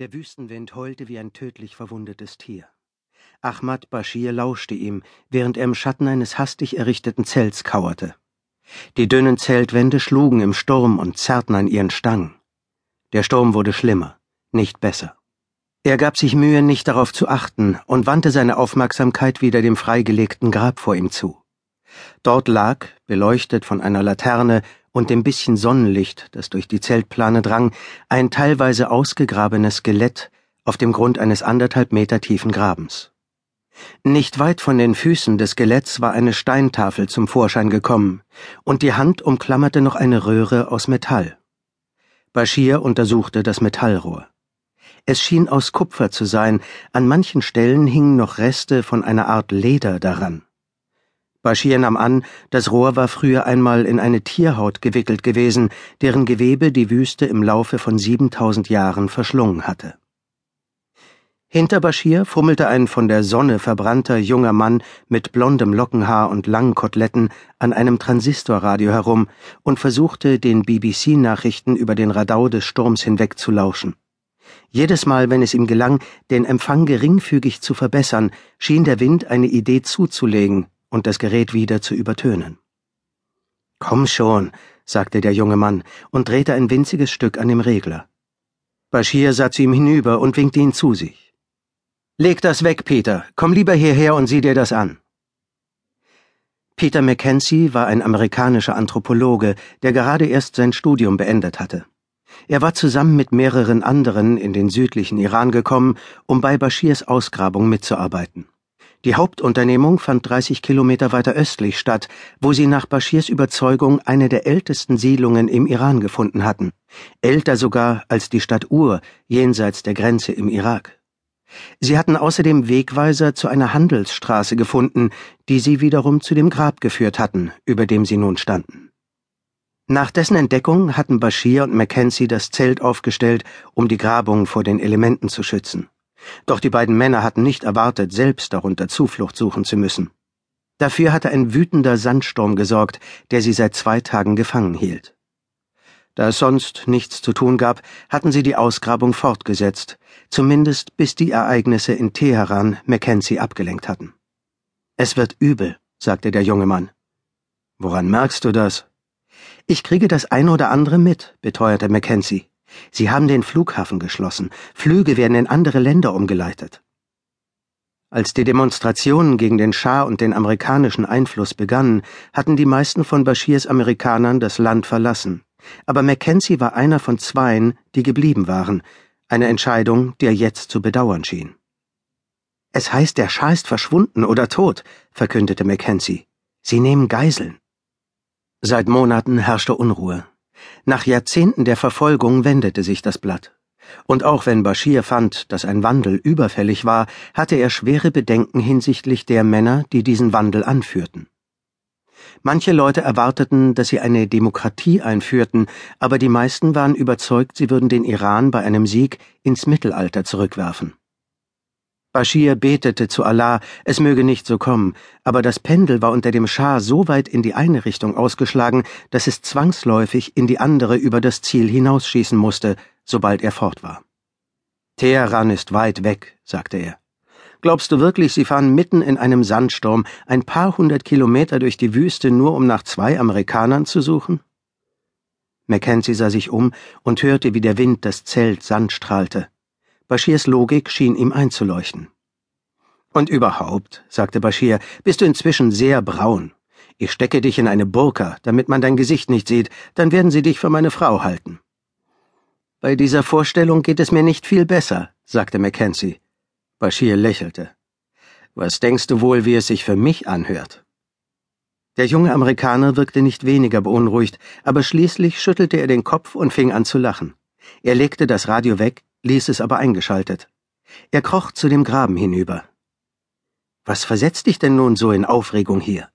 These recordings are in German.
Der Wüstenwind heulte wie ein tödlich verwundetes Tier. Ahmad Bashir lauschte ihm, während er im Schatten eines hastig errichteten Zelts kauerte. Die dünnen Zeltwände schlugen im Sturm und zerrten an ihren Stangen. Der Sturm wurde schlimmer, nicht besser. Er gab sich Mühe, nicht darauf zu achten, und wandte seine Aufmerksamkeit wieder dem freigelegten Grab vor ihm zu. Dort lag, beleuchtet von einer Laterne, und dem bisschen Sonnenlicht, das durch die Zeltplane drang, ein teilweise ausgegrabenes Skelett auf dem Grund eines anderthalb Meter tiefen Grabens. Nicht weit von den Füßen des Skeletts war eine Steintafel zum Vorschein gekommen, und die Hand umklammerte noch eine Röhre aus Metall. Bashir untersuchte das Metallrohr. Es schien aus Kupfer zu sein, an manchen Stellen hingen noch Reste von einer Art Leder daran. Bashir nahm an, das Rohr war früher einmal in eine Tierhaut gewickelt gewesen, deren Gewebe die Wüste im Laufe von siebentausend Jahren verschlungen hatte. Hinter Bashir fummelte ein von der Sonne verbrannter junger Mann mit blondem Lockenhaar und langen Koteletten an einem Transistorradio herum und versuchte, den BBC-Nachrichten über den Radau des Sturms hinweg zu lauschen. Jedes Mal, wenn es ihm gelang, den Empfang geringfügig zu verbessern, schien der Wind eine Idee zuzulegen, und das Gerät wieder zu übertönen. Komm schon, sagte der junge Mann und drehte ein winziges Stück an dem Regler. Bashir sah zu ihm hinüber und winkte ihn zu sich. Leg das weg, Peter. Komm lieber hierher und sieh dir das an. Peter Mackenzie war ein amerikanischer Anthropologe, der gerade erst sein Studium beendet hatte. Er war zusammen mit mehreren anderen in den südlichen Iran gekommen, um bei Bashirs Ausgrabung mitzuarbeiten. Die Hauptunternehmung fand 30 Kilometer weiter östlich statt, wo sie nach Bashirs Überzeugung eine der ältesten Siedlungen im Iran gefunden hatten, älter sogar als die Stadt Ur jenseits der Grenze im Irak. Sie hatten außerdem Wegweiser zu einer Handelsstraße gefunden, die sie wiederum zu dem Grab geführt hatten, über dem sie nun standen. Nach dessen Entdeckung hatten Bashir und Mackenzie das Zelt aufgestellt, um die Grabung vor den Elementen zu schützen. Doch die beiden Männer hatten nicht erwartet, selbst darunter Zuflucht suchen zu müssen. Dafür hatte ein wütender Sandsturm gesorgt, der sie seit zwei Tagen gefangen hielt. Da es sonst nichts zu tun gab, hatten sie die Ausgrabung fortgesetzt, zumindest bis die Ereignisse in Teheran Mackenzie abgelenkt hatten. Es wird übel, sagte der junge Mann. Woran merkst du das? Ich kriege das eine oder andere mit, beteuerte Mackenzie. Sie haben den Flughafen geschlossen. Flüge werden in andere Länder umgeleitet. Als die Demonstrationen gegen den Schah und den amerikanischen Einfluss begannen, hatten die meisten von Bashirs Amerikanern das Land verlassen. Aber Mackenzie war einer von zweien, die geblieben waren, eine Entscheidung, die er jetzt zu bedauern schien. Es heißt, der Schah ist verschwunden oder tot, verkündete Mackenzie. Sie nehmen Geiseln. Seit Monaten herrschte Unruhe. Nach Jahrzehnten der Verfolgung wendete sich das Blatt. Und auch wenn Bashir fand, dass ein Wandel überfällig war, hatte er schwere Bedenken hinsichtlich der Männer, die diesen Wandel anführten. Manche Leute erwarteten, dass sie eine Demokratie einführten, aber die meisten waren überzeugt, sie würden den Iran bei einem Sieg ins Mittelalter zurückwerfen. Bashir betete zu Allah, es möge nicht so kommen, aber das Pendel war unter dem Schah so weit in die eine Richtung ausgeschlagen, dass es zwangsläufig in die andere über das Ziel hinausschießen musste, sobald er fort war. Teheran ist weit weg, sagte er. Glaubst du wirklich, sie fahren mitten in einem Sandsturm ein paar hundert Kilometer durch die Wüste, nur um nach zwei Amerikanern zu suchen? Mackenzie sah sich um und hörte, wie der Wind das Zelt sandstrahlte. Bashirs Logik schien ihm einzuleuchten. Und überhaupt, sagte Bashir, bist du inzwischen sehr braun. Ich stecke dich in eine Burka, damit man dein Gesicht nicht sieht, dann werden sie dich für meine Frau halten. Bei dieser Vorstellung geht es mir nicht viel besser, sagte Mackenzie. Bashir lächelte. Was denkst du wohl, wie es sich für mich anhört? Der junge Amerikaner wirkte nicht weniger beunruhigt, aber schließlich schüttelte er den Kopf und fing an zu lachen. Er legte das Radio weg, ließ es aber eingeschaltet. Er kroch zu dem Graben hinüber. Was versetzt dich denn nun so in Aufregung hier?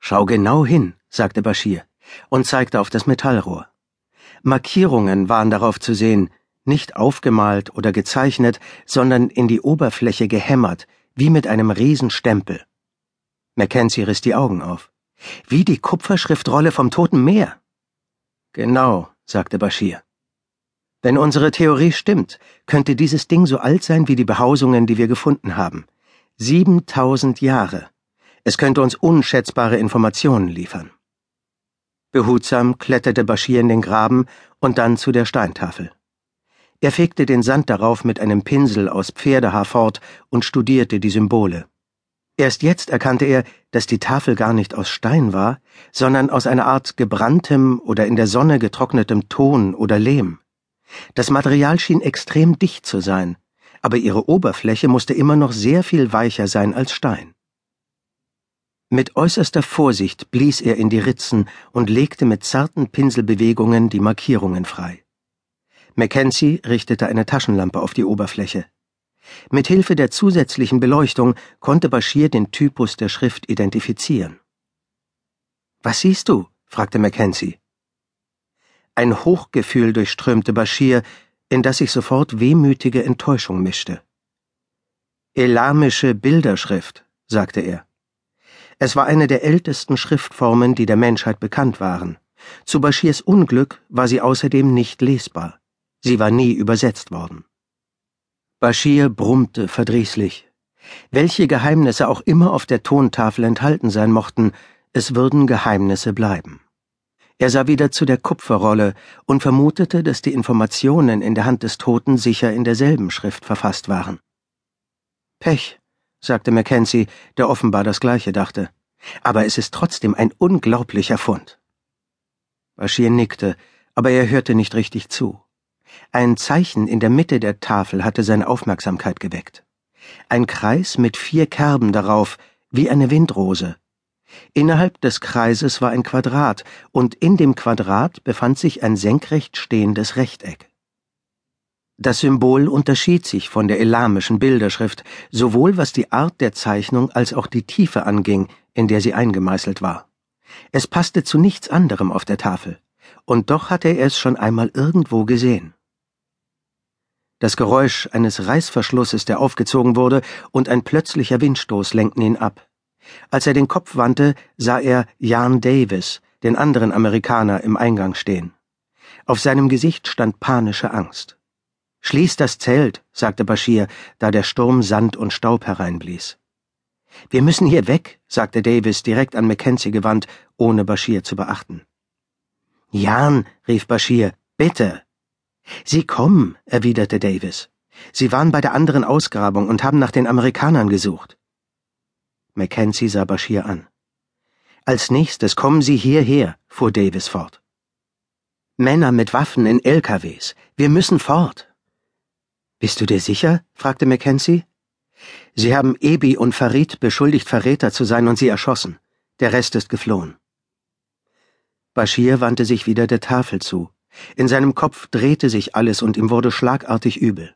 Schau genau hin, sagte Bashir und zeigte auf das Metallrohr. Markierungen waren darauf zu sehen, nicht aufgemalt oder gezeichnet, sondern in die Oberfläche gehämmert, wie mit einem Riesenstempel. Mackenzie riss die Augen auf. Wie die Kupferschriftrolle vom Toten Meer. Genau, sagte Bashir. Wenn unsere Theorie stimmt, könnte dieses Ding so alt sein wie die Behausungen, die wir gefunden haben. 7000 Jahre. Es könnte uns unschätzbare Informationen liefern. Behutsam kletterte Bashir in den Graben und dann zu der Steintafel. Er fegte den Sand darauf mit einem Pinsel aus Pferdehaar fort und studierte die Symbole. Erst jetzt erkannte er, dass die Tafel gar nicht aus Stein war, sondern aus einer Art gebranntem oder in der Sonne getrocknetem Ton oder Lehm. Das Material schien extrem dicht zu sein, aber ihre Oberfläche musste immer noch sehr viel weicher sein als Stein. Mit äußerster Vorsicht blies er in die Ritzen und legte mit zarten Pinselbewegungen die Markierungen frei. Mackenzie richtete eine Taschenlampe auf die Oberfläche. Mit Hilfe der zusätzlichen Beleuchtung konnte Bashir den Typus der Schrift identifizieren. Was siehst du? fragte Mackenzie. Ein Hochgefühl durchströmte Bashir, in das sich sofort wehmütige Enttäuschung mischte. Elamische Bilderschrift, sagte er. Es war eine der ältesten Schriftformen, die der Menschheit bekannt waren. Zu Bashirs Unglück war sie außerdem nicht lesbar. Sie war nie übersetzt worden. Bashir brummte verdrießlich. Welche Geheimnisse auch immer auf der Tontafel enthalten sein mochten, es würden Geheimnisse bleiben. Er sah wieder zu der Kupferrolle und vermutete, dass die Informationen in der Hand des Toten sicher in derselben Schrift verfasst waren. Pech, sagte Mackenzie, der offenbar das Gleiche dachte. Aber es ist trotzdem ein unglaublicher Fund. Bashir nickte, aber er hörte nicht richtig zu. Ein Zeichen in der Mitte der Tafel hatte seine Aufmerksamkeit geweckt. Ein Kreis mit vier Kerben darauf, wie eine Windrose, Innerhalb des Kreises war ein Quadrat, und in dem Quadrat befand sich ein senkrecht stehendes Rechteck. Das Symbol unterschied sich von der elamischen Bilderschrift, sowohl was die Art der Zeichnung als auch die Tiefe anging, in der sie eingemeißelt war. Es passte zu nichts anderem auf der Tafel, und doch hatte er es schon einmal irgendwo gesehen. Das Geräusch eines Reißverschlusses, der aufgezogen wurde, und ein plötzlicher Windstoß lenkten ihn ab. Als er den Kopf wandte, sah er Jan Davis, den anderen Amerikaner, im Eingang stehen. Auf seinem Gesicht stand panische Angst. Schließ das Zelt, sagte Bashir, da der Sturm Sand und Staub hereinblies. Wir müssen hier weg, sagte Davis direkt an Mackenzie gewandt, ohne Bashir zu beachten. Jan, rief Bashir, bitte. Sie kommen, erwiderte Davis. Sie waren bei der anderen Ausgrabung und haben nach den Amerikanern gesucht. Mackenzie sah Bashir an. Als nächstes kommen Sie hierher, fuhr Davis fort. Männer mit Waffen in LKWs. Wir müssen fort. Bist du dir sicher? fragte Mackenzie. Sie haben Ebi und Farid beschuldigt, Verräter zu sein und sie erschossen. Der Rest ist geflohen. Bashir wandte sich wieder der Tafel zu. In seinem Kopf drehte sich alles und ihm wurde schlagartig übel.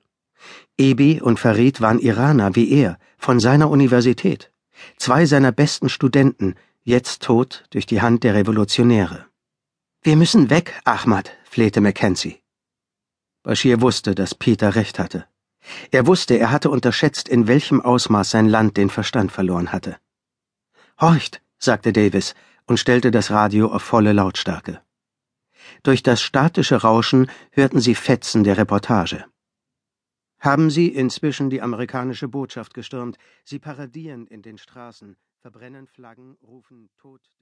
Ebi und Farid waren Iraner wie er, von seiner Universität. Zwei seiner besten Studenten, jetzt tot durch die Hand der Revolutionäre. Wir müssen weg, Ahmad, flehte Mackenzie. Bashir wusste, dass Peter recht hatte. Er wusste, er hatte unterschätzt, in welchem Ausmaß sein Land den Verstand verloren hatte. Horcht, sagte Davis und stellte das Radio auf volle Lautstärke. Durch das statische Rauschen hörten sie Fetzen der Reportage. Haben Sie inzwischen die amerikanische Botschaft gestürmt? Sie paradieren in den Straßen, verbrennen Flaggen, rufen Tod den